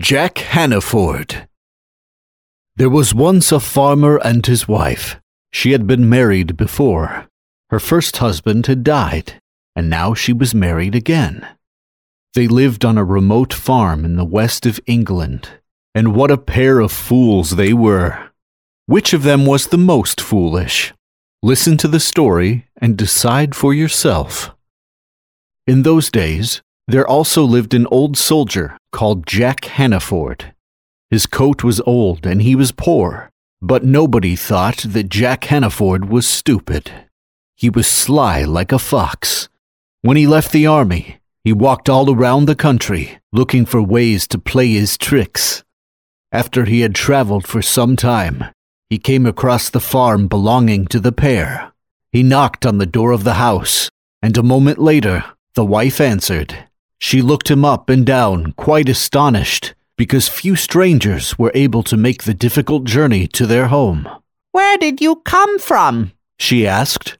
Jack Hannaford. There was once a farmer and his wife. She had been married before. Her first husband had died, and now she was married again. They lived on a remote farm in the west of England, and what a pair of fools they were. Which of them was the most foolish? Listen to the story and decide for yourself. In those days, there also lived an old soldier called Jack Hannaford. His coat was old and he was poor, but nobody thought that Jack Hannaford was stupid. He was sly like a fox. When he left the army, he walked all around the country looking for ways to play his tricks. After he had traveled for some time, he came across the farm belonging to the pair. He knocked on the door of the house, and a moment later, the wife answered. She looked him up and down, quite astonished, because few strangers were able to make the difficult journey to their home. Where did you come from? She asked.